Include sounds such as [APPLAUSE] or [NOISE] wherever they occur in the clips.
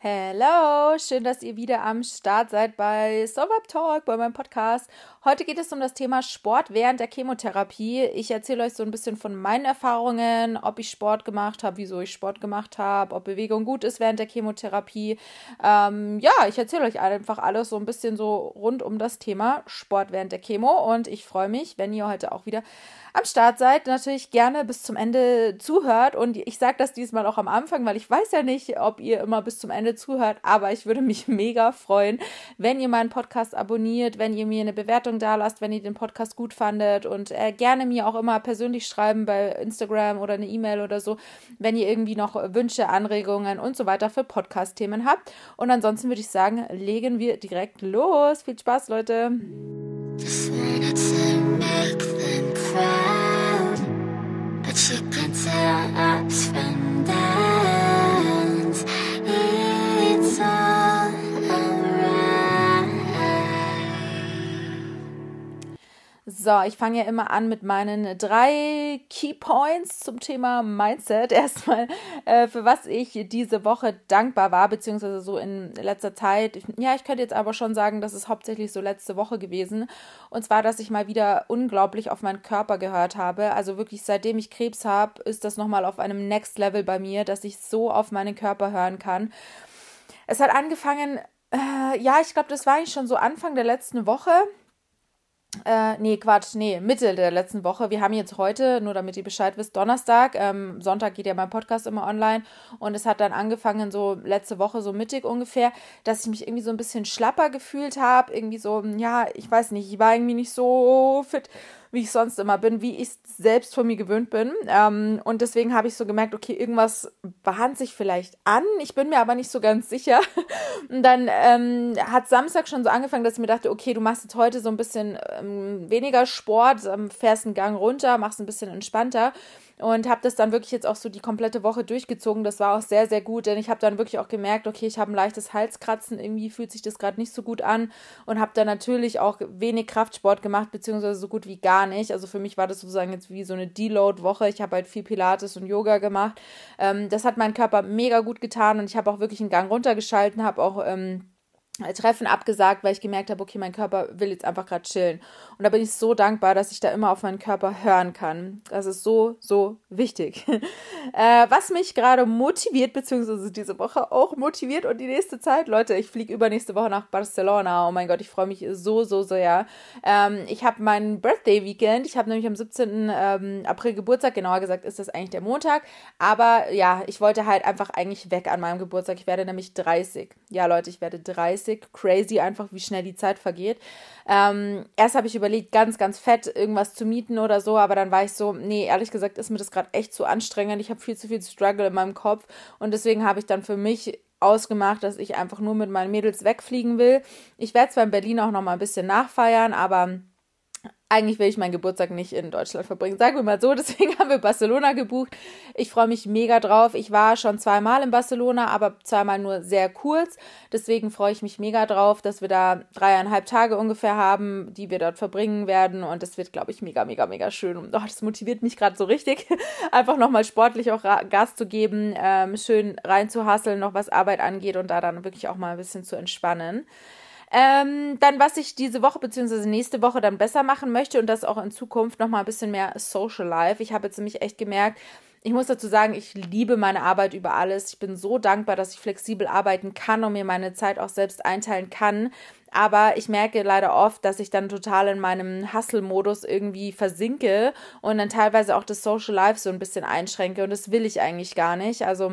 Hello, schön, dass ihr wieder am Start seid bei Sober Talk, bei meinem Podcast. Heute geht es um das Thema Sport während der Chemotherapie. Ich erzähle euch so ein bisschen von meinen Erfahrungen, ob ich Sport gemacht habe, wieso ich Sport gemacht habe, ob Bewegung gut ist während der Chemotherapie. Ähm, ja, ich erzähle euch einfach alles so ein bisschen so rund um das Thema Sport während der Chemo und ich freue mich, wenn ihr heute auch wieder am Start seid, natürlich gerne bis zum Ende zuhört. Und ich sage das diesmal auch am Anfang, weil ich weiß ja nicht, ob ihr immer bis zum Ende zuhört, aber ich würde mich [LAUGHS] mega freuen, wenn ihr meinen Podcast abonniert, wenn ihr mir eine Bewertung da lasst, wenn ihr den Podcast gut fandet und äh, gerne mir auch immer persönlich schreiben bei Instagram oder eine E-Mail oder so, wenn ihr irgendwie noch Wünsche, Anregungen und so weiter für Podcast-Themen habt. Und ansonsten würde ich sagen, legen wir direkt los. Viel Spaß, Leute. So, ich fange ja immer an mit meinen drei Key Points zum Thema Mindset. [LAUGHS] Erstmal, äh, für was ich diese Woche dankbar war, beziehungsweise so in letzter Zeit. Ja, ich könnte jetzt aber schon sagen, das ist hauptsächlich so letzte Woche gewesen. Und zwar, dass ich mal wieder unglaublich auf meinen Körper gehört habe. Also wirklich, seitdem ich Krebs habe, ist das nochmal auf einem Next Level bei mir, dass ich so auf meinen Körper hören kann. Es hat angefangen, äh, ja, ich glaube, das war eigentlich schon so Anfang der letzten Woche äh, nee, Quatsch, nee, Mitte der letzten Woche. Wir haben jetzt heute, nur damit ihr Bescheid wisst, Donnerstag. Ähm, Sonntag geht ja mein Podcast immer online. Und es hat dann angefangen, so letzte Woche, so mittig ungefähr, dass ich mich irgendwie so ein bisschen schlapper gefühlt habe. Irgendwie so, ja, ich weiß nicht, ich war irgendwie nicht so fit wie ich sonst immer bin, wie ich selbst von mir gewöhnt bin. Ähm, und deswegen habe ich so gemerkt, okay, irgendwas bahnt sich vielleicht an. Ich bin mir aber nicht so ganz sicher. [LAUGHS] Und dann ähm, hat Samstag schon so angefangen, dass ich mir dachte, okay, du machst jetzt heute so ein bisschen ähm, weniger Sport, ähm, fährst einen Gang runter, machst ein bisschen entspannter und habe das dann wirklich jetzt auch so die komplette Woche durchgezogen. Das war auch sehr, sehr gut, denn ich habe dann wirklich auch gemerkt, okay, ich habe ein leichtes Halskratzen, irgendwie fühlt sich das gerade nicht so gut an und habe dann natürlich auch wenig Kraftsport gemacht, beziehungsweise so gut wie gar nicht. Also für mich war das sozusagen jetzt wie so eine Deload-Woche. Ich habe halt viel Pilates und Yoga gemacht. Ähm, das hat meinen Körper mega gut getan und ich habe auch wirklich einen Gang runtergeschalten, habe auch ähm, Treffen abgesagt, weil ich gemerkt habe, okay, mein Körper will jetzt einfach gerade chillen. Und da bin ich so dankbar, dass ich da immer auf meinen Körper hören kann. Das ist so, so wichtig. [LAUGHS] äh, was mich gerade motiviert, beziehungsweise diese Woche auch motiviert und die nächste Zeit, Leute, ich fliege übernächste Woche nach Barcelona. Oh mein Gott, ich freue mich so, so sehr. Ähm, ich habe meinen Birthday-Weekend. Ich habe nämlich am 17. Ähm, April Geburtstag. Genauer gesagt ist das eigentlich der Montag. Aber ja, ich wollte halt einfach eigentlich weg an meinem Geburtstag. Ich werde nämlich 30. Ja, Leute, ich werde 30 30. Crazy einfach, wie schnell die Zeit vergeht. Ähm, erst habe ich überlegt, ganz, ganz fett irgendwas zu mieten oder so, aber dann war ich so, nee, ehrlich gesagt ist mir das gerade echt zu anstrengend. Ich habe viel zu viel Struggle in meinem Kopf und deswegen habe ich dann für mich ausgemacht, dass ich einfach nur mit meinen Mädels wegfliegen will. Ich werde zwar in Berlin auch noch mal ein bisschen nachfeiern, aber eigentlich will ich meinen Geburtstag nicht in Deutschland verbringen. Sagen wir mal so, [LAUGHS] deswegen haben wir Barcelona gebucht. Ich freue mich mega drauf. Ich war schon zweimal in Barcelona, aber zweimal nur sehr kurz. Deswegen freue ich mich mega drauf, dass wir da dreieinhalb Tage ungefähr haben, die wir dort verbringen werden. Und das wird, glaube ich, mega, mega, mega schön. Und oh, das motiviert mich gerade so richtig, [LAUGHS] einfach nochmal sportlich auch Gas zu geben, ähm, schön reinzuhasseln, noch was Arbeit angeht und da dann wirklich auch mal ein bisschen zu entspannen. Ähm, dann, was ich diese Woche bzw. nächste Woche dann besser machen möchte und das auch in Zukunft nochmal ein bisschen mehr Social Life. Ich habe jetzt nämlich echt gemerkt, ich muss dazu sagen, ich liebe meine Arbeit über alles. Ich bin so dankbar, dass ich flexibel arbeiten kann und mir meine Zeit auch selbst einteilen kann. Aber ich merke leider oft, dass ich dann total in meinem Hustle-Modus irgendwie versinke und dann teilweise auch das Social Life so ein bisschen einschränke. Und das will ich eigentlich gar nicht. Also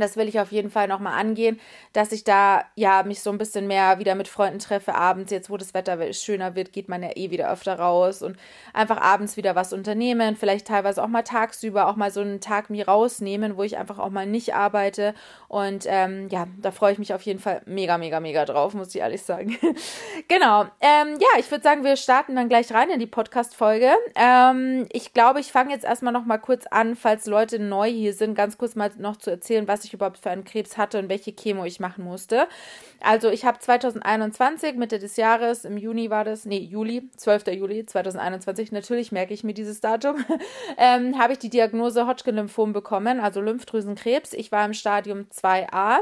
das will ich auf jeden Fall nochmal angehen, dass ich da ja mich so ein bisschen mehr wieder mit Freunden treffe abends. Jetzt, wo das Wetter schöner wird, geht man ja eh wieder öfter raus und einfach abends wieder was unternehmen. Vielleicht teilweise auch mal tagsüber auch mal so einen Tag mir rausnehmen, wo ich einfach auch mal nicht arbeite. Und ähm, ja, da freue ich mich auf jeden Fall mega, mega, mega drauf, muss ich ehrlich sagen. [LAUGHS] genau. Ähm, ja, ich würde sagen, wir starten dann gleich rein in die Podcast-Folge. Ähm, ich glaube, ich fange jetzt erstmal noch mal kurz an, falls Leute neu hier sind, ganz kurz mal noch zu erzählen, was ich überhaupt für einen Krebs hatte und welche Chemo ich machen musste. Also ich habe 2021, Mitte des Jahres, im Juni war das, nee, Juli, 12. Juli 2021, natürlich merke ich mir dieses Datum, [LAUGHS] ähm, habe ich die Diagnose Hodgkin-Lymphom bekommen, also Lymphdrüsenkrebs. Ich war im Stadium 2a.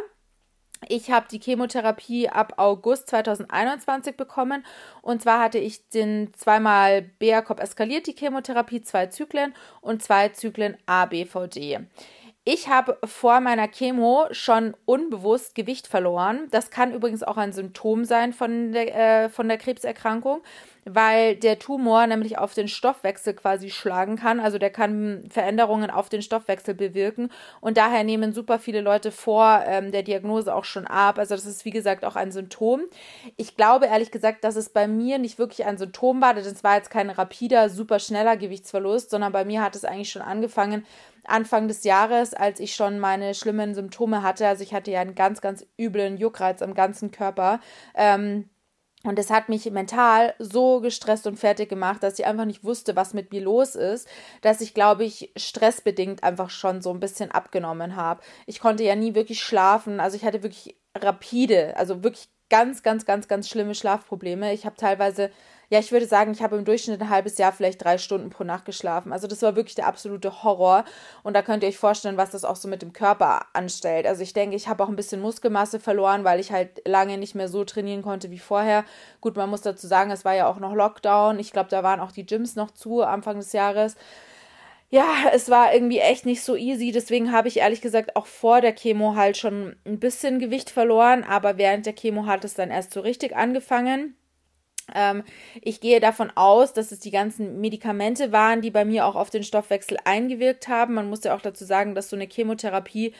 Ich habe die Chemotherapie ab August 2021 bekommen. Und zwar hatte ich den zweimal BACOP eskaliert, die Chemotherapie, zwei Zyklen und zwei Zyklen ABVD. Ich habe vor meiner Chemo schon unbewusst Gewicht verloren. Das kann übrigens auch ein Symptom sein von der, äh, von der Krebserkrankung weil der Tumor nämlich auf den Stoffwechsel quasi schlagen kann. Also der kann Veränderungen auf den Stoffwechsel bewirken. Und daher nehmen super viele Leute vor ähm, der Diagnose auch schon ab. Also das ist, wie gesagt, auch ein Symptom. Ich glaube ehrlich gesagt, dass es bei mir nicht wirklich ein Symptom war. Das war jetzt kein rapider, super schneller Gewichtsverlust, sondern bei mir hat es eigentlich schon angefangen, Anfang des Jahres, als ich schon meine schlimmen Symptome hatte. Also ich hatte ja einen ganz, ganz üblen Juckreiz am ganzen Körper. Ähm, und es hat mich mental so gestresst und fertig gemacht, dass ich einfach nicht wusste, was mit mir los ist, dass ich, glaube ich, stressbedingt einfach schon so ein bisschen abgenommen habe. Ich konnte ja nie wirklich schlafen. Also ich hatte wirklich rapide, also wirklich ganz, ganz, ganz, ganz schlimme Schlafprobleme. Ich habe teilweise ja, ich würde sagen, ich habe im Durchschnitt ein halbes Jahr vielleicht drei Stunden pro Nacht geschlafen. Also das war wirklich der absolute Horror. Und da könnt ihr euch vorstellen, was das auch so mit dem Körper anstellt. Also ich denke, ich habe auch ein bisschen Muskelmasse verloren, weil ich halt lange nicht mehr so trainieren konnte wie vorher. Gut, man muss dazu sagen, es war ja auch noch Lockdown. Ich glaube, da waren auch die Gyms noch zu Anfang des Jahres ja, es war irgendwie echt nicht so easy. Deswegen habe ich ehrlich gesagt auch vor der Chemo halt schon ein bisschen Gewicht verloren. Aber während der Chemo hat es dann erst so richtig angefangen. Ähm, ich gehe davon aus, dass es die ganzen Medikamente waren, die bei mir auch auf den Stoffwechsel eingewirkt haben. Man muss ja auch dazu sagen, dass so eine Chemotherapie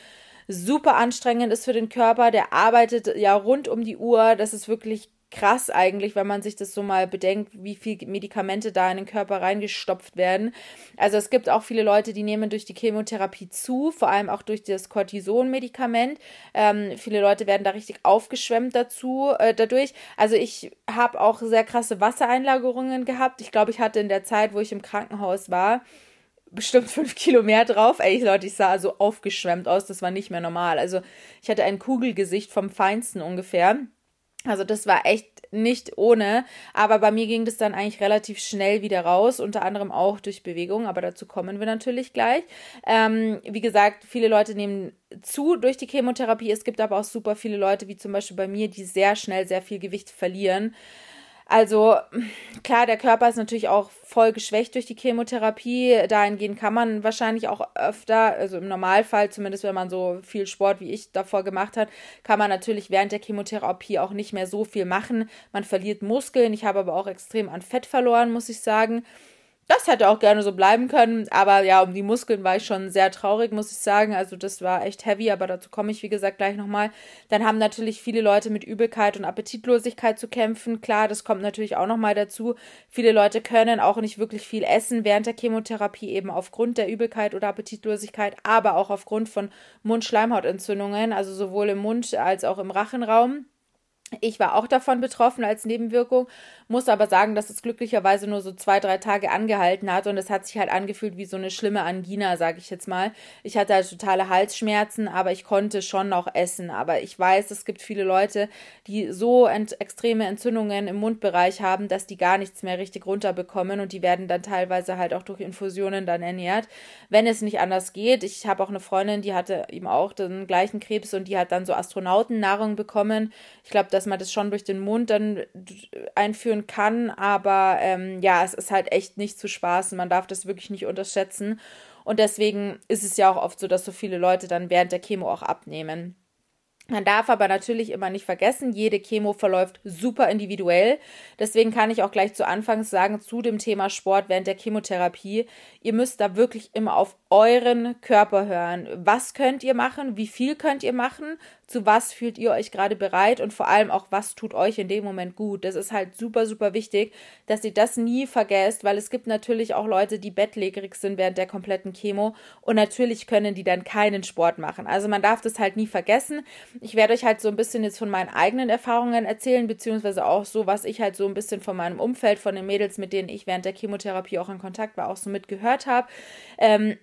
super anstrengend ist für den Körper. Der arbeitet ja rund um die Uhr. Das ist wirklich krass eigentlich, wenn man sich das so mal bedenkt, wie viel Medikamente da in den Körper reingestopft werden. Also es gibt auch viele Leute, die nehmen durch die Chemotherapie zu, vor allem auch durch das Cortison-Medikament. Ähm, viele Leute werden da richtig aufgeschwemmt dazu, äh, dadurch. Also ich habe auch sehr krasse Wassereinlagerungen gehabt. Ich glaube, ich hatte in der Zeit, wo ich im Krankenhaus war, bestimmt fünf Kilo mehr drauf. Ey, Leute, ich sah so aufgeschwemmt aus, das war nicht mehr normal. Also ich hatte ein Kugelgesicht vom Feinsten ungefähr. Also das war echt nicht ohne, aber bei mir ging das dann eigentlich relativ schnell wieder raus, unter anderem auch durch Bewegung, aber dazu kommen wir natürlich gleich. Ähm, wie gesagt, viele Leute nehmen zu durch die Chemotherapie. Es gibt aber auch super viele Leute, wie zum Beispiel bei mir, die sehr schnell sehr viel Gewicht verlieren. Also klar, der Körper ist natürlich auch voll geschwächt durch die Chemotherapie. Dahingehend kann man wahrscheinlich auch öfter, also im Normalfall, zumindest wenn man so viel Sport wie ich davor gemacht hat, kann man natürlich während der Chemotherapie auch nicht mehr so viel machen. Man verliert Muskeln. Ich habe aber auch extrem an Fett verloren, muss ich sagen. Das hätte auch gerne so bleiben können, aber ja, um die Muskeln war ich schon sehr traurig, muss ich sagen. Also das war echt heavy, aber dazu komme ich, wie gesagt, gleich nochmal. Dann haben natürlich viele Leute mit Übelkeit und Appetitlosigkeit zu kämpfen. Klar, das kommt natürlich auch nochmal dazu. Viele Leute können auch nicht wirklich viel essen während der Chemotherapie, eben aufgrund der Übelkeit oder Appetitlosigkeit, aber auch aufgrund von Mund-Schleimhautentzündungen, also sowohl im Mund als auch im Rachenraum. Ich war auch davon betroffen als Nebenwirkung, muss aber sagen, dass es glücklicherweise nur so zwei, drei Tage angehalten hat und es hat sich halt angefühlt wie so eine schlimme Angina, sage ich jetzt mal. Ich hatte halt totale Halsschmerzen, aber ich konnte schon noch essen. Aber ich weiß, es gibt viele Leute, die so ent extreme Entzündungen im Mundbereich haben, dass die gar nichts mehr richtig runterbekommen und die werden dann teilweise halt auch durch Infusionen dann ernährt, wenn es nicht anders geht. Ich habe auch eine Freundin, die hatte eben auch den gleichen Krebs und die hat dann so Astronautennahrung bekommen. Ich glaube, dass man das schon durch den Mund dann einführen kann, aber ähm, ja, es ist halt echt nicht zu spaßen. Man darf das wirklich nicht unterschätzen. Und deswegen ist es ja auch oft so, dass so viele Leute dann während der Chemo auch abnehmen. Man darf aber natürlich immer nicht vergessen, jede Chemo verläuft super individuell. Deswegen kann ich auch gleich zu Anfangs sagen zu dem Thema Sport während der Chemotherapie. Ihr müsst da wirklich immer auf euren Körper hören. Was könnt ihr machen? Wie viel könnt ihr machen? zu was fühlt ihr euch gerade bereit und vor allem auch, was tut euch in dem Moment gut. Das ist halt super, super wichtig, dass ihr das nie vergesst, weil es gibt natürlich auch Leute, die bettlägerig sind während der kompletten Chemo und natürlich können die dann keinen Sport machen. Also man darf das halt nie vergessen. Ich werde euch halt so ein bisschen jetzt von meinen eigenen Erfahrungen erzählen, beziehungsweise auch so, was ich halt so ein bisschen von meinem Umfeld, von den Mädels, mit denen ich während der Chemotherapie auch in Kontakt war, auch so mitgehört habe. Ähm,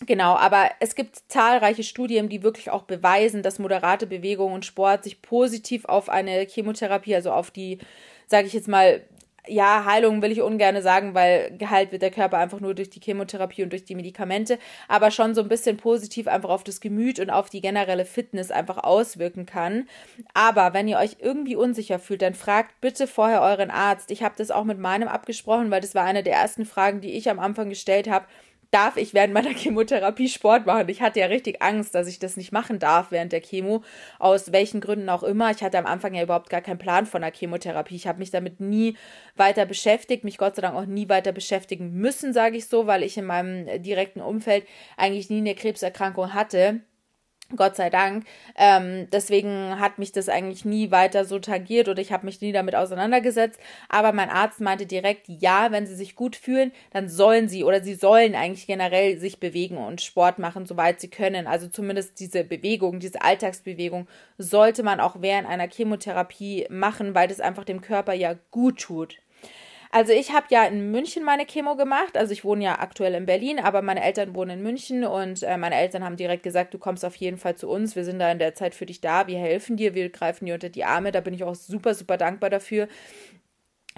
Genau, aber es gibt zahlreiche Studien, die wirklich auch beweisen, dass moderate Bewegung und Sport sich positiv auf eine Chemotherapie, also auf die, sage ich jetzt mal, ja, Heilung will ich ungern sagen, weil geheilt wird der Körper einfach nur durch die Chemotherapie und durch die Medikamente, aber schon so ein bisschen positiv einfach auf das Gemüt und auf die generelle Fitness einfach auswirken kann. Aber wenn ihr euch irgendwie unsicher fühlt, dann fragt bitte vorher euren Arzt. Ich habe das auch mit meinem abgesprochen, weil das war eine der ersten Fragen, die ich am Anfang gestellt habe darf ich während meiner [LAUGHS] Chemotherapie Sport machen. Ich hatte ja richtig Angst, dass ich das nicht machen darf während der Chemo, aus welchen Gründen auch immer. Ich hatte am Anfang ja überhaupt gar keinen Plan von der Chemotherapie. Ich habe mich damit nie weiter beschäftigt, mich Gott sei Dank auch nie weiter beschäftigen müssen, sage ich so, weil ich in meinem direkten Umfeld eigentlich nie eine Krebserkrankung hatte. Gott sei Dank. Ähm, deswegen hat mich das eigentlich nie weiter so tangiert oder ich habe mich nie damit auseinandergesetzt. Aber mein Arzt meinte direkt, ja, wenn sie sich gut fühlen, dann sollen sie oder sie sollen eigentlich generell sich bewegen und Sport machen, soweit sie können. Also zumindest diese Bewegung, diese Alltagsbewegung sollte man auch während einer Chemotherapie machen, weil das einfach dem Körper ja gut tut. Also ich habe ja in München meine Chemo gemacht. Also ich wohne ja aktuell in Berlin, aber meine Eltern wohnen in München und äh, meine Eltern haben direkt gesagt, du kommst auf jeden Fall zu uns. Wir sind da in der Zeit für dich da. Wir helfen dir, wir greifen dir unter die Arme. Da bin ich auch super, super dankbar dafür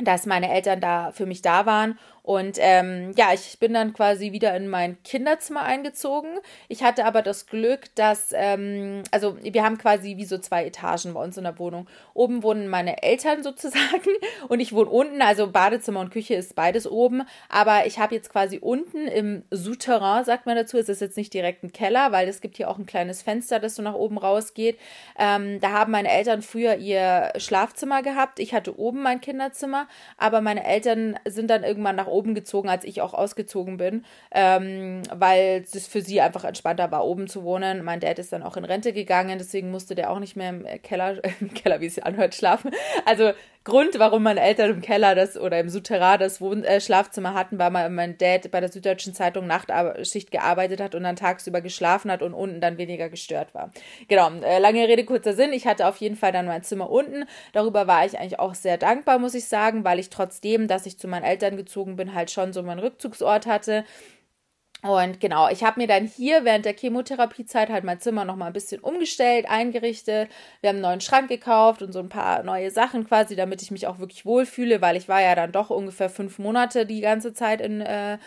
dass meine Eltern da für mich da waren und ähm, ja, ich bin dann quasi wieder in mein Kinderzimmer eingezogen. Ich hatte aber das Glück, dass, ähm, also wir haben quasi wie so zwei Etagen bei uns in der Wohnung. Oben wohnen meine Eltern [LAUGHS] sozusagen und ich wohne unten. Also Badezimmer und Küche ist beides oben. Aber ich habe jetzt quasi unten im Souterrain, sagt man dazu, es ist jetzt nicht direkt ein Keller, weil es gibt hier auch ein kleines Fenster, das so nach oben rausgeht. Ähm, da haben meine Eltern früher ihr Schlafzimmer gehabt. Ich hatte oben mein Kinderzimmer, aber meine Eltern sind dann irgendwann nach oben gezogen, als ich auch ausgezogen bin, ähm, weil es für sie einfach entspannter war, oben zu wohnen. Mein Dad ist dann auch in Rente gegangen, deswegen musste der auch nicht mehr im Keller, [LAUGHS] im Keller, wie es anhört, schlafen. Also Grund, warum meine Eltern im Keller das oder im Souterrain das Wohn äh, Schlafzimmer hatten, war, weil mein Dad bei der Süddeutschen Zeitung Nachtschicht gearbeitet hat und dann tagsüber geschlafen hat und unten dann weniger gestört war. Genau, äh, lange Rede, kurzer Sinn. Ich hatte auf jeden Fall dann mein Zimmer unten. Darüber war ich eigentlich auch sehr dankbar, muss ich sagen, weil ich trotzdem, dass ich zu meinen Eltern gezogen bin, halt schon so meinen Rückzugsort hatte. Und genau, ich habe mir dann hier während der Chemotherapiezeit halt mein Zimmer nochmal ein bisschen umgestellt, eingerichtet. Wir haben einen neuen Schrank gekauft und so ein paar neue Sachen quasi, damit ich mich auch wirklich wohlfühle, weil ich war ja dann doch ungefähr fünf Monate die ganze Zeit in äh,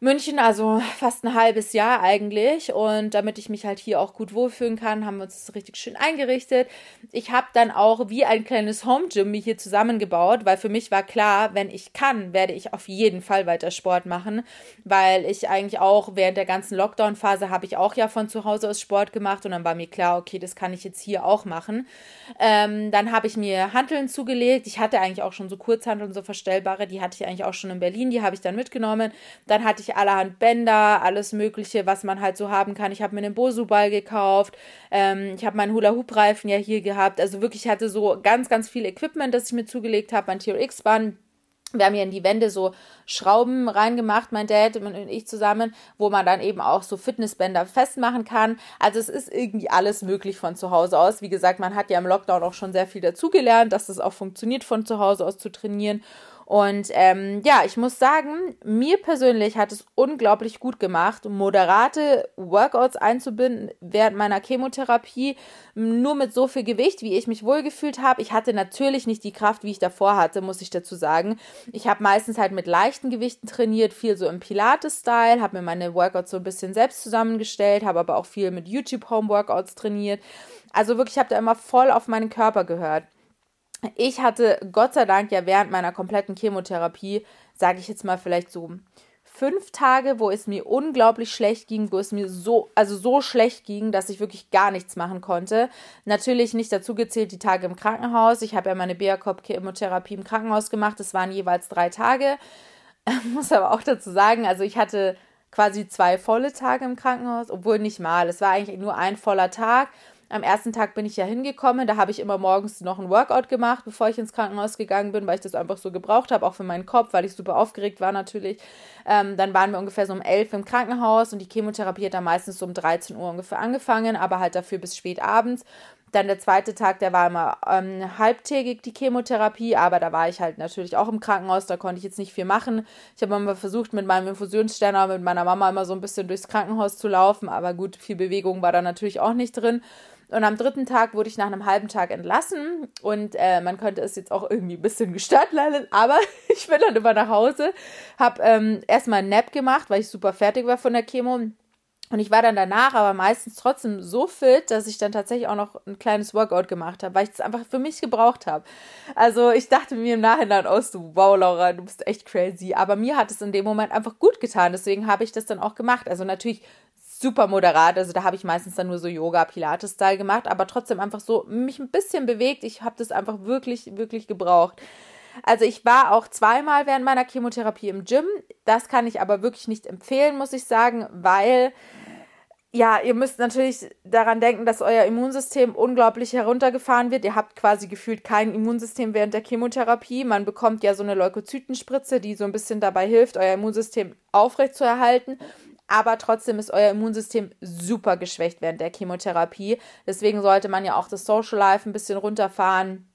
München, also fast ein halbes Jahr eigentlich. Und damit ich mich halt hier auch gut wohlfühlen kann, haben wir uns das richtig schön eingerichtet. Ich habe dann auch wie ein kleines Home Gym mir hier zusammengebaut, weil für mich war klar, wenn ich kann, werde ich auf jeden Fall weiter Sport machen, weil ich eigentlich auch während der ganzen Lockdown-Phase habe ich auch ja von zu Hause aus Sport gemacht und dann war mir klar, okay, das kann ich jetzt hier auch machen. Ähm, dann habe ich mir Hanteln zugelegt. Ich hatte eigentlich auch schon so Kurzhanteln, so verstellbare, die hatte ich eigentlich auch schon in Berlin, die habe ich dann mitgenommen. Dann hatte ich ich allerhand Bänder, alles Mögliche, was man halt so haben kann. Ich habe mir einen Bosu-Ball gekauft. Ähm, ich habe meinen Hula-Hoop-Reifen ja hier gehabt. Also wirklich, ich hatte so ganz, ganz viel Equipment, das ich mir zugelegt habe. Mein TRX-Band. Wir haben hier in die Wände so Schrauben reingemacht, mein Dad und ich zusammen, wo man dann eben auch so Fitnessbänder festmachen kann. Also es ist irgendwie alles möglich von zu Hause aus. Wie gesagt, man hat ja im Lockdown auch schon sehr viel dazugelernt, dass es auch funktioniert, von zu Hause aus zu trainieren. Und ähm, ja, ich muss sagen, mir persönlich hat es unglaublich gut gemacht, moderate Workouts einzubinden während meiner Chemotherapie, nur mit so viel Gewicht, wie ich mich wohlgefühlt habe. Ich hatte natürlich nicht die Kraft, wie ich davor hatte, muss ich dazu sagen. Ich habe meistens halt mit leichten Gewichten trainiert, viel so im Pilates-Style, habe mir meine Workouts so ein bisschen selbst zusammengestellt, habe aber auch viel mit YouTube-Home-Workouts trainiert. Also wirklich, ich habe da immer voll auf meinen Körper gehört ich hatte Gott sei Dank ja während meiner kompletten Chemotherapie, sage ich jetzt mal vielleicht so fünf Tage, wo es mir unglaublich schlecht ging, wo es mir so, also so schlecht ging, dass ich wirklich gar nichts machen konnte. Natürlich nicht dazu gezählt die Tage im Krankenhaus. Ich habe ja meine Beakop-Chemotherapie im Krankenhaus gemacht. Das waren jeweils drei Tage. Ich [LAUGHS] muss aber auch dazu sagen, also ich hatte quasi zwei volle Tage im Krankenhaus, obwohl nicht mal. Es war eigentlich nur ein voller Tag. Am ersten Tag bin ich ja hingekommen, da habe ich immer morgens noch ein Workout gemacht, bevor ich ins Krankenhaus gegangen bin, weil ich das einfach so gebraucht habe, auch für meinen Kopf, weil ich super aufgeregt war natürlich. Ähm, dann waren wir ungefähr so um 11 im Krankenhaus und die Chemotherapie hat dann meistens so um 13 Uhr ungefähr angefangen, aber halt dafür bis spät abends. Dann der zweite Tag, der war immer ähm, halbtägig die Chemotherapie, aber da war ich halt natürlich auch im Krankenhaus, da konnte ich jetzt nicht viel machen. Ich habe immer versucht, mit meinem Infusionsständer, mit meiner Mama immer so ein bisschen durchs Krankenhaus zu laufen, aber gut, viel Bewegung war da natürlich auch nicht drin. Und am dritten Tag wurde ich nach einem halben Tag entlassen und äh, man könnte es jetzt auch irgendwie ein bisschen gestört leiden, aber [LAUGHS] ich bin dann immer nach Hause, habe ähm, erstmal einen Nap gemacht, weil ich super fertig war von der Chemo und ich war dann danach aber meistens trotzdem so fit, dass ich dann tatsächlich auch noch ein kleines Workout gemacht habe, weil ich es einfach für mich gebraucht habe. Also ich dachte mir im Nachhinein aus, so, wow, Laura, du bist echt crazy. Aber mir hat es in dem Moment einfach gut getan. Deswegen habe ich das dann auch gemacht. Also natürlich super moderat. Also da habe ich meistens dann nur so Yoga, Pilates-Style gemacht, aber trotzdem einfach so mich ein bisschen bewegt. Ich habe das einfach wirklich, wirklich gebraucht. Also ich war auch zweimal während meiner Chemotherapie im Gym. Das kann ich aber wirklich nicht empfehlen, muss ich sagen, weil ja, ihr müsst natürlich daran denken, dass euer Immunsystem unglaublich heruntergefahren wird. Ihr habt quasi gefühlt kein Immunsystem während der Chemotherapie. Man bekommt ja so eine Leukozytenspritze, die so ein bisschen dabei hilft, euer Immunsystem aufrechtzuerhalten. Aber trotzdem ist euer Immunsystem super geschwächt während der Chemotherapie. Deswegen sollte man ja auch das Social Life ein bisschen runterfahren.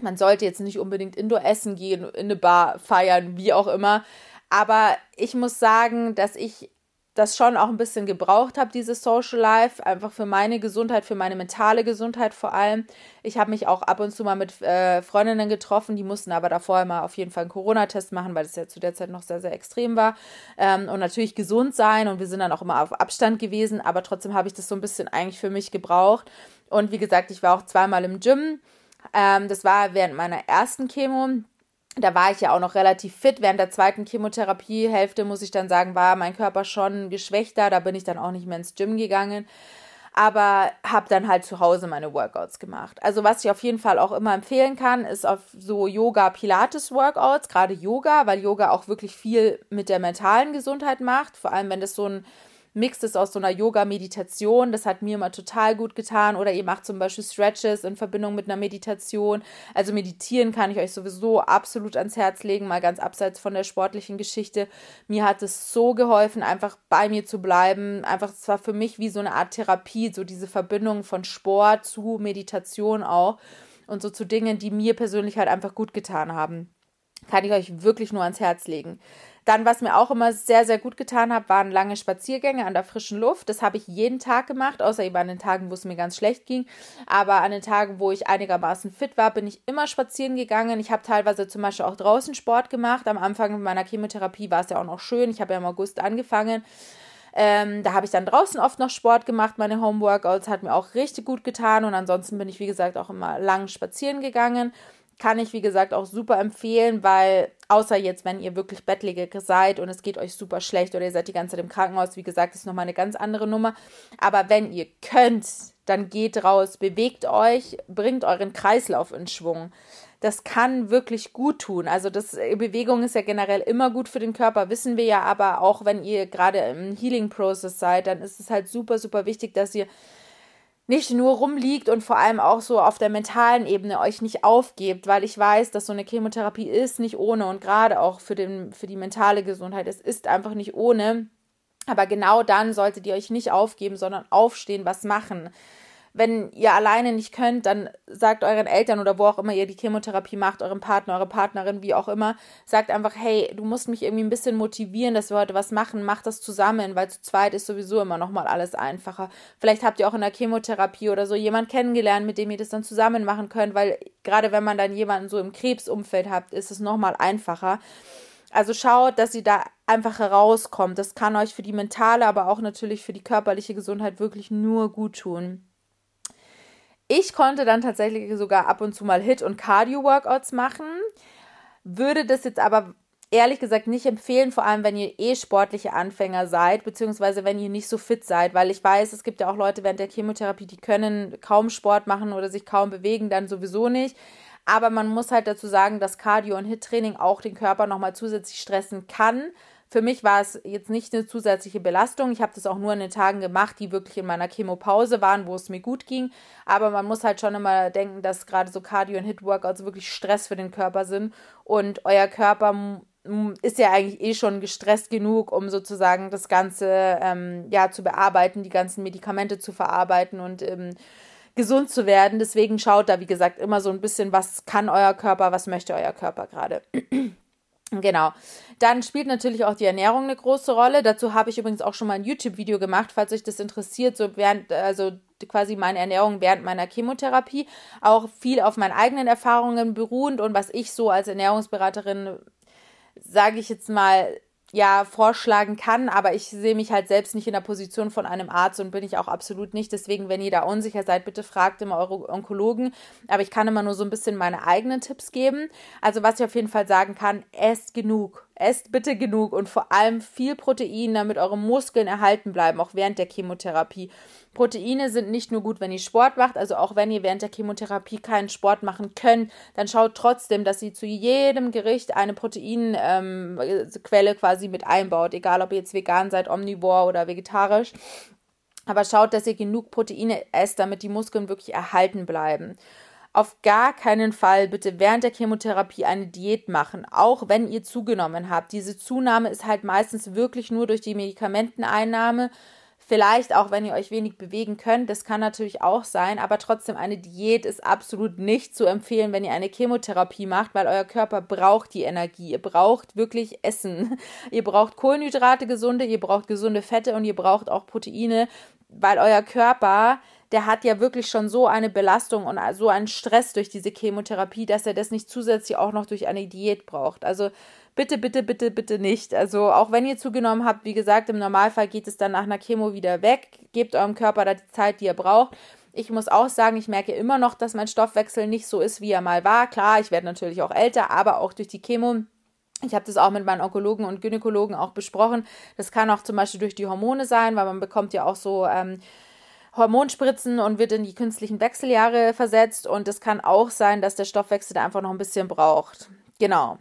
Man sollte jetzt nicht unbedingt indoor essen gehen, in eine Bar feiern, wie auch immer. Aber ich muss sagen, dass ich das schon auch ein bisschen gebraucht habe, dieses Social Life, einfach für meine Gesundheit, für meine mentale Gesundheit vor allem. Ich habe mich auch ab und zu mal mit äh, Freundinnen getroffen, die mussten aber davor immer auf jeden Fall einen Corona-Test machen, weil das ja zu der Zeit noch sehr, sehr extrem war. Ähm, und natürlich gesund sein und wir sind dann auch immer auf Abstand gewesen, aber trotzdem habe ich das so ein bisschen eigentlich für mich gebraucht. Und wie gesagt, ich war auch zweimal im Gym. Ähm, das war während meiner ersten Chemo da war ich ja auch noch relativ fit. Während der zweiten Chemotherapiehälfte, muss ich dann sagen, war mein Körper schon geschwächter. Da bin ich dann auch nicht mehr ins Gym gegangen. Aber habe dann halt zu Hause meine Workouts gemacht. Also was ich auf jeden Fall auch immer empfehlen kann, ist auf so Yoga-Pilates-Workouts, gerade Yoga, weil Yoga auch wirklich viel mit der mentalen Gesundheit macht. Vor allem, wenn das so ein mixt es aus so einer Yoga-Meditation. Das hat mir immer total gut getan. Oder ihr macht zum Beispiel Stretches in Verbindung mit einer Meditation. Also meditieren kann ich euch sowieso absolut ans Herz legen, mal ganz abseits von der sportlichen Geschichte. Mir hat es so geholfen, einfach bei mir zu bleiben. Einfach, es war für mich wie so eine Art Therapie, so diese Verbindung von Sport zu Meditation auch. Und so zu Dingen, die mir persönlich halt einfach gut getan haben. Kann ich euch wirklich nur ans Herz legen. Dann, was mir auch immer sehr, sehr gut getan hat, waren lange Spaziergänge an der frischen Luft. Das habe ich jeden Tag gemacht, außer eben an den Tagen, wo es mir ganz schlecht ging. Aber an den Tagen, wo ich einigermaßen fit war, bin ich immer spazieren gegangen. Ich habe teilweise zum Beispiel auch draußen Sport gemacht. Am Anfang meiner Chemotherapie war es ja auch noch schön. Ich habe ja im August angefangen. Ähm, da habe ich dann draußen oft noch Sport gemacht. Meine Homeworkouts hat mir auch richtig gut getan. Und ansonsten bin ich, wie gesagt, auch immer lang spazieren gegangen kann ich, wie gesagt, auch super empfehlen, weil außer jetzt, wenn ihr wirklich bettlägerig seid und es geht euch super schlecht oder ihr seid die ganze Zeit im Krankenhaus, wie gesagt, ist nochmal eine ganz andere Nummer. Aber wenn ihr könnt, dann geht raus, bewegt euch, bringt euren Kreislauf in Schwung. Das kann wirklich gut tun. Also das Bewegung ist ja generell immer gut für den Körper, wissen wir ja, aber auch wenn ihr gerade im Healing Process seid, dann ist es halt super super wichtig, dass ihr nicht nur rumliegt und vor allem auch so auf der mentalen Ebene euch nicht aufgebt, weil ich weiß, dass so eine Chemotherapie ist nicht ohne und gerade auch für, den, für die mentale Gesundheit, es ist einfach nicht ohne. Aber genau dann solltet ihr euch nicht aufgeben, sondern aufstehen, was machen wenn ihr alleine nicht könnt, dann sagt euren Eltern oder wo auch immer ihr die Chemotherapie macht, eurem Partner, eure Partnerin, wie auch immer, sagt einfach, hey, du musst mich irgendwie ein bisschen motivieren, dass wir heute was machen, macht das zusammen, weil zu zweit ist sowieso immer nochmal alles einfacher. Vielleicht habt ihr auch in der Chemotherapie oder so jemand kennengelernt, mit dem ihr das dann zusammen machen könnt, weil gerade wenn man dann jemanden so im Krebsumfeld habt, ist es nochmal einfacher. Also schaut, dass ihr da einfach herauskommt. Das kann euch für die mentale, aber auch natürlich für die körperliche Gesundheit wirklich nur gut tun. Ich konnte dann tatsächlich sogar ab und zu mal Hit- und Cardio-Workouts machen, würde das jetzt aber ehrlich gesagt nicht empfehlen, vor allem wenn ihr eh sportliche Anfänger seid, beziehungsweise wenn ihr nicht so fit seid, weil ich weiß, es gibt ja auch Leute während der Chemotherapie, die können kaum Sport machen oder sich kaum bewegen, dann sowieso nicht. Aber man muss halt dazu sagen, dass Cardio- und Hit-Training auch den Körper nochmal zusätzlich stressen kann für mich war es jetzt nicht eine zusätzliche Belastung. Ich habe das auch nur an den Tagen gemacht, die wirklich in meiner Chemopause waren, wo es mir gut ging. Aber man muss halt schon immer denken, dass gerade so Cardio- und Hit-Workouts wirklich Stress für den Körper sind. Und euer Körper ist ja eigentlich eh schon gestresst genug, um sozusagen das Ganze ähm, ja zu bearbeiten, die ganzen Medikamente zu verarbeiten und ähm, gesund zu werden. Deswegen schaut da, wie gesagt, immer so ein bisschen, was kann euer Körper, was möchte euer Körper gerade. Genau. Dann spielt natürlich auch die Ernährung eine große Rolle. Dazu habe ich übrigens auch schon mal ein YouTube-Video gemacht, falls euch das interessiert, so während, also quasi meine Ernährung während meiner Chemotherapie. Auch viel auf meinen eigenen Erfahrungen beruhend und was ich so als Ernährungsberaterin, sage ich jetzt mal, ja vorschlagen kann, aber ich sehe mich halt selbst nicht in der Position von einem Arzt und bin ich auch absolut nicht. Deswegen, wenn ihr da unsicher seid, bitte fragt immer eure Onkologen. Aber ich kann immer nur so ein bisschen meine eigenen Tipps geben. Also was ich auf jeden Fall sagen kann, esst genug. Esst bitte genug und vor allem viel Protein, damit eure Muskeln erhalten bleiben, auch während der Chemotherapie. Proteine sind nicht nur gut, wenn ihr Sport macht, also auch wenn ihr während der Chemotherapie keinen Sport machen könnt, dann schaut trotzdem, dass ihr zu jedem Gericht eine Proteinquelle ähm, quasi mit einbaut, egal ob ihr jetzt vegan seid, omnivor oder vegetarisch. Aber schaut, dass ihr genug Proteine esst, damit die Muskeln wirklich erhalten bleiben auf gar keinen Fall bitte während der Chemotherapie eine Diät machen, auch wenn ihr zugenommen habt. Diese Zunahme ist halt meistens wirklich nur durch die Medikamenteneinnahme. Vielleicht auch, wenn ihr euch wenig bewegen könnt, das kann natürlich auch sein, aber trotzdem eine Diät ist absolut nicht zu empfehlen, wenn ihr eine Chemotherapie macht, weil euer Körper braucht die Energie. Ihr braucht wirklich Essen. [LAUGHS] Ihr braucht Kohlenhydrate gesunde, ihr braucht gesunde Fette und ihr braucht auch Proteine, weil euer Körper der hat ja wirklich schon so eine Belastung und so einen Stress durch diese Chemotherapie, dass er das nicht zusätzlich auch noch durch eine Diät braucht. Also bitte, bitte, bitte, bitte nicht. Also auch wenn ihr zugenommen habt, wie gesagt, im Normalfall geht es dann nach einer Chemo wieder weg. Gebt eurem Körper da die Zeit, die er braucht. Ich muss auch sagen, ich merke immer noch, dass mein Stoffwechsel nicht so ist, wie er mal war. Klar, ich werde natürlich auch älter, aber auch durch die Chemo ich habe das auch mit meinen Onkologen und Gynäkologen auch besprochen. Das kann auch zum Beispiel durch die Hormone sein, weil man bekommt ja auch so ähm, Hormonspritzen und wird in die künstlichen Wechseljahre versetzt. Und es kann auch sein, dass der Stoffwechsel da einfach noch ein bisschen braucht. Genau.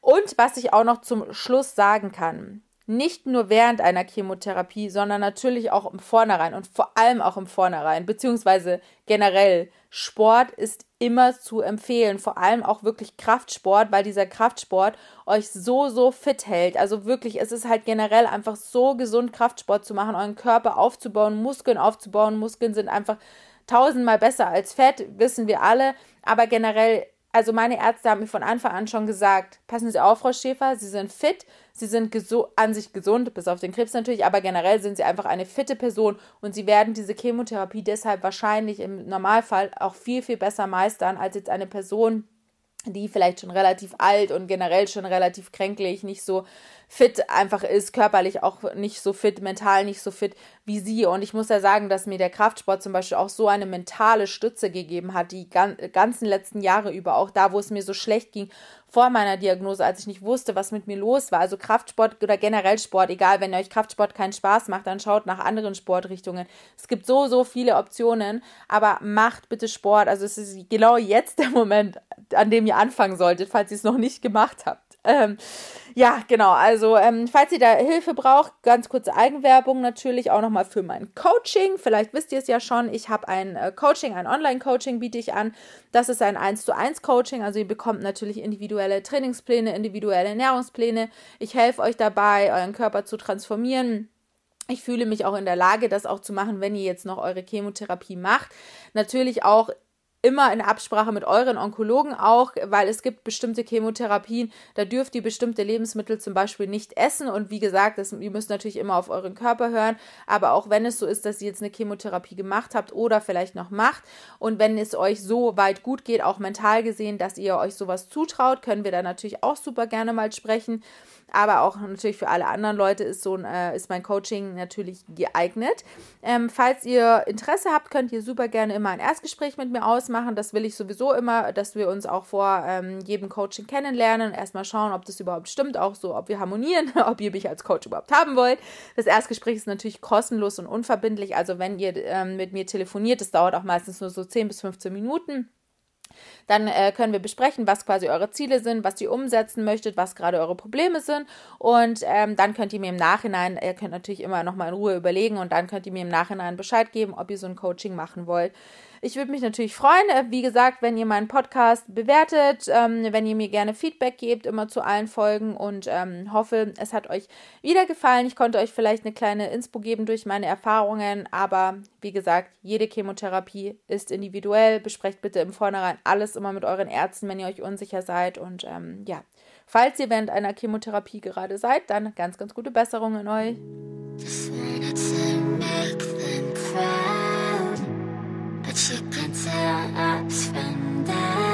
Und was ich auch noch zum Schluss sagen kann, nicht nur während einer Chemotherapie, sondern natürlich auch im Vornherein und vor allem auch im Vornherein, beziehungsweise generell. Sport ist immer zu empfehlen, vor allem auch wirklich Kraftsport, weil dieser Kraftsport euch so, so fit hält. Also wirklich, es ist halt generell einfach so gesund, Kraftsport zu machen, euren Körper aufzubauen, Muskeln aufzubauen. Muskeln sind einfach tausendmal besser als Fett, wissen wir alle, aber generell also meine Ärzte haben mir von Anfang an schon gesagt, passen Sie auf, Frau Schäfer, Sie sind fit, Sie sind an sich gesund, bis auf den Krebs natürlich, aber generell sind Sie einfach eine fitte Person und Sie werden diese Chemotherapie deshalb wahrscheinlich im Normalfall auch viel, viel besser meistern als jetzt eine Person, die vielleicht schon relativ alt und generell schon relativ kränklich, nicht so fit einfach ist, körperlich auch nicht so fit, mental nicht so fit wie sie. Und ich muss ja sagen, dass mir der Kraftsport zum Beispiel auch so eine mentale Stütze gegeben hat, die ganzen letzten Jahre über, auch da, wo es mir so schlecht ging vor meiner Diagnose, als ich nicht wusste, was mit mir los war. Also Kraftsport oder generell Sport, egal, wenn euch Kraftsport keinen Spaß macht, dann schaut nach anderen Sportrichtungen. Es gibt so, so viele Optionen, aber macht bitte Sport. Also es ist genau jetzt der Moment, an dem ihr anfangen solltet, falls ihr es noch nicht gemacht habt. Ähm, ja, genau. Also, ähm, falls ihr da Hilfe braucht, ganz kurze Eigenwerbung natürlich auch nochmal für mein Coaching. Vielleicht wisst ihr es ja schon. Ich habe ein äh, Coaching, ein Online-Coaching biete ich an. Das ist ein 1 zu 1 Coaching. Also, ihr bekommt natürlich individuelle Trainingspläne, individuelle Ernährungspläne. Ich helfe euch dabei, euren Körper zu transformieren. Ich fühle mich auch in der Lage, das auch zu machen, wenn ihr jetzt noch eure Chemotherapie macht. Natürlich auch immer in Absprache mit euren Onkologen auch, weil es gibt bestimmte Chemotherapien, da dürft ihr bestimmte Lebensmittel zum Beispiel nicht essen. Und wie gesagt, das, ihr müsst natürlich immer auf euren Körper hören, aber auch wenn es so ist, dass ihr jetzt eine Chemotherapie gemacht habt oder vielleicht noch macht und wenn es euch so weit gut geht, auch mental gesehen, dass ihr euch sowas zutraut, können wir da natürlich auch super gerne mal sprechen aber auch natürlich für alle anderen Leute ist so ein, äh, ist mein Coaching natürlich geeignet. Ähm, falls ihr Interesse habt, könnt ihr super gerne immer ein Erstgespräch mit mir ausmachen. Das will ich sowieso immer, dass wir uns auch vor ähm, jedem Coaching kennenlernen, erstmal schauen, ob das überhaupt stimmt, auch so, ob wir harmonieren, [LAUGHS] ob ihr mich als Coach überhaupt haben wollt. Das Erstgespräch ist natürlich kostenlos und unverbindlich. Also wenn ihr ähm, mit mir telefoniert, das dauert auch meistens nur so 10 bis 15 Minuten dann äh, können wir besprechen, was quasi eure Ziele sind, was ihr umsetzen möchtet, was gerade eure Probleme sind. Und ähm, dann könnt ihr mir im Nachhinein, ihr könnt natürlich immer nochmal in Ruhe überlegen und dann könnt ihr mir im Nachhinein Bescheid geben, ob ihr so ein Coaching machen wollt. Ich würde mich natürlich freuen, äh, wie gesagt, wenn ihr meinen Podcast bewertet, ähm, wenn ihr mir gerne Feedback gebt, immer zu allen Folgen und ähm, hoffe, es hat euch wieder gefallen. Ich konnte euch vielleicht eine kleine Inspo geben durch meine Erfahrungen, aber wie gesagt, jede Chemotherapie ist individuell. Besprecht bitte im Vornherein alles immer mit euren Ärzten, wenn ihr euch unsicher seid. Und ähm, ja, falls ihr während einer Chemotherapie gerade seid, dann ganz, ganz gute Besserung in euch. But she prints her ups from down.